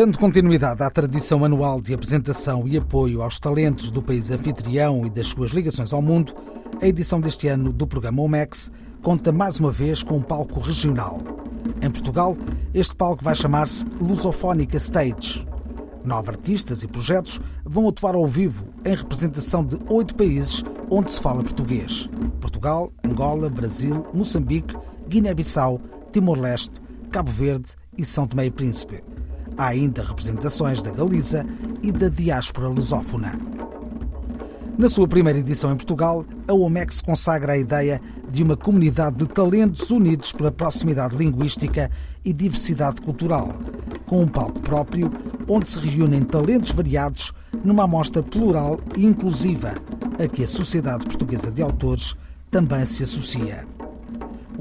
Dando continuidade à tradição anual de apresentação e apoio aos talentos do país anfitrião e das suas ligações ao mundo, a edição deste ano do programa OMEX conta mais uma vez com um palco regional. Em Portugal, este palco vai chamar-se Lusofónica Stage. Nove artistas e projetos vão atuar ao vivo em representação de oito países onde se fala português: Portugal, Angola, Brasil, Moçambique, Guiné-Bissau, Timor-Leste, Cabo Verde e São Tomé e Príncipe. Há ainda representações da Galiza e da diáspora lusófona. Na sua primeira edição em Portugal, a OMEX consagra a ideia de uma comunidade de talentos unidos pela proximidade linguística e diversidade cultural, com um palco próprio onde se reúnem talentos variados numa amostra plural e inclusiva, a que a Sociedade Portuguesa de Autores também se associa.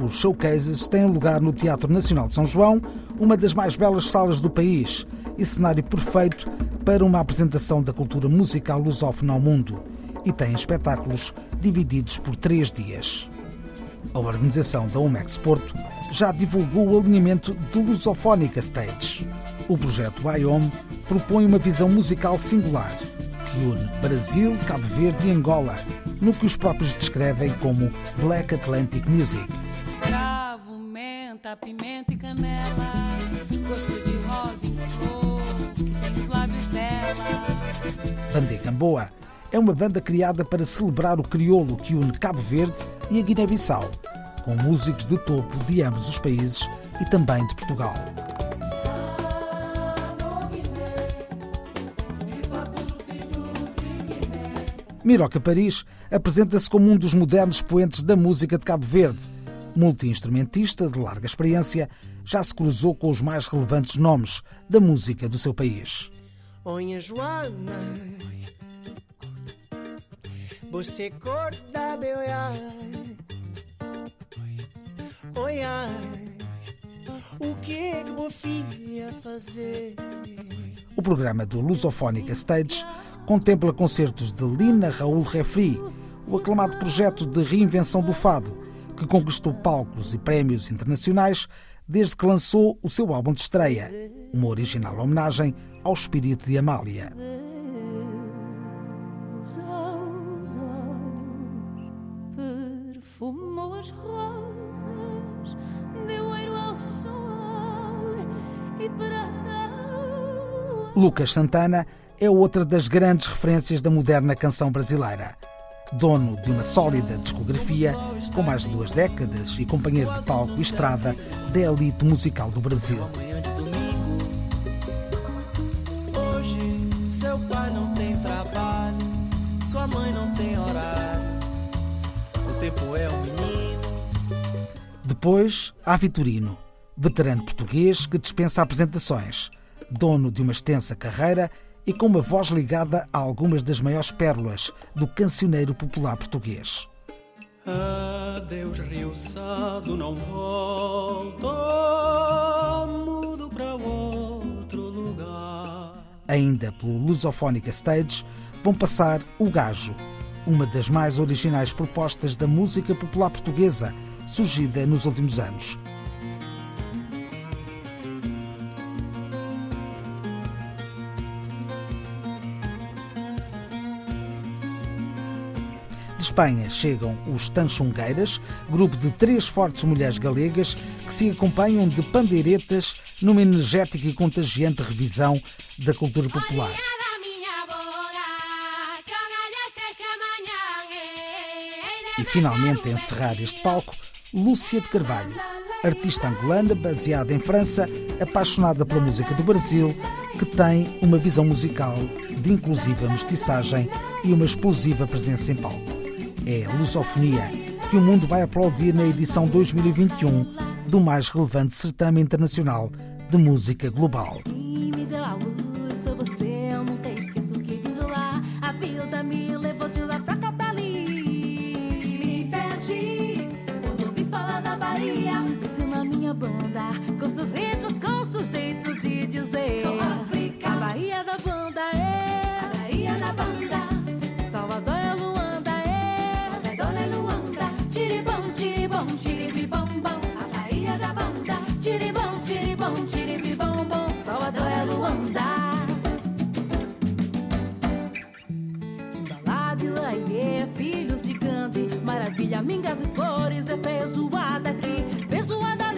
Os showcases têm lugar no Teatro Nacional de São João, uma das mais belas salas do país e cenário perfeito para uma apresentação da cultura musical lusófona ao mundo, e tem espetáculos divididos por três dias. A organização da UMEX Porto já divulgou o alinhamento do Lusofónica Stage. O projeto IOM propõe uma visão musical singular que une Brasil, Cabo Verde e Angola, no que os próprios descrevem como Black Atlantic Music. Cravo, menta, pimenta e canela, gosto de rosa em flor, que tem os lábios dela. Bandê Camboa é uma banda criada para celebrar o crioulo que une Cabo Verde e a Guiné-Bissau, com músicos de topo de ambos os países e também de Portugal. Miroca Paris apresenta-se como um dos modernos poentes da música de Cabo Verde. Multi-instrumentista de larga experiência, já se cruzou com os mais relevantes nomes da música do seu país. Onha Joana, você corta meu o que é que vou fazer? O programa do Lusofónica Stage contempla concertos de Lina Raul Refri, o aclamado projeto de reinvenção do fado, que conquistou palcos e prémios internacionais desde que lançou o seu álbum de estreia, uma original homenagem ao espírito de Amália. Lucas Santana é outra das grandes referências da moderna canção brasileira. Dono de uma sólida discografia, com mais de duas décadas e companheiro de palco e estrada da elite musical do Brasil. É. Depois, há Vitorino, veterano português que dispensa apresentações dono de uma extensa carreira e com uma voz ligada a algumas das maiores pérolas do cancioneiro popular português. Adeus, Rio Sado, não volto, mudo para outro lugar. Ainda pelo Lusofónica Stage vão passar O Gajo, uma das mais originais propostas da música popular portuguesa, surgida nos últimos anos. De Espanha chegam os Tanchungueiras, grupo de três fortes mulheres galegas que se acompanham de pandeiretas numa energética e contagiante revisão da cultura popular. E finalmente a encerrar este palco, Lúcia de Carvalho, artista angolana baseada em França, apaixonada pela música do Brasil, que tem uma visão musical de inclusiva mestiçagem e uma explosiva presença em palco é a lusofonia que o mundo vai aplaudir na edição 2021 do mais relevante certame internacional de música global. banda, com seus com sujeito de dizer. Sou África. A Bahia da banda é. A Bahia da banda. Maravilha, mingas e flores, é feijoada aqui, feijoada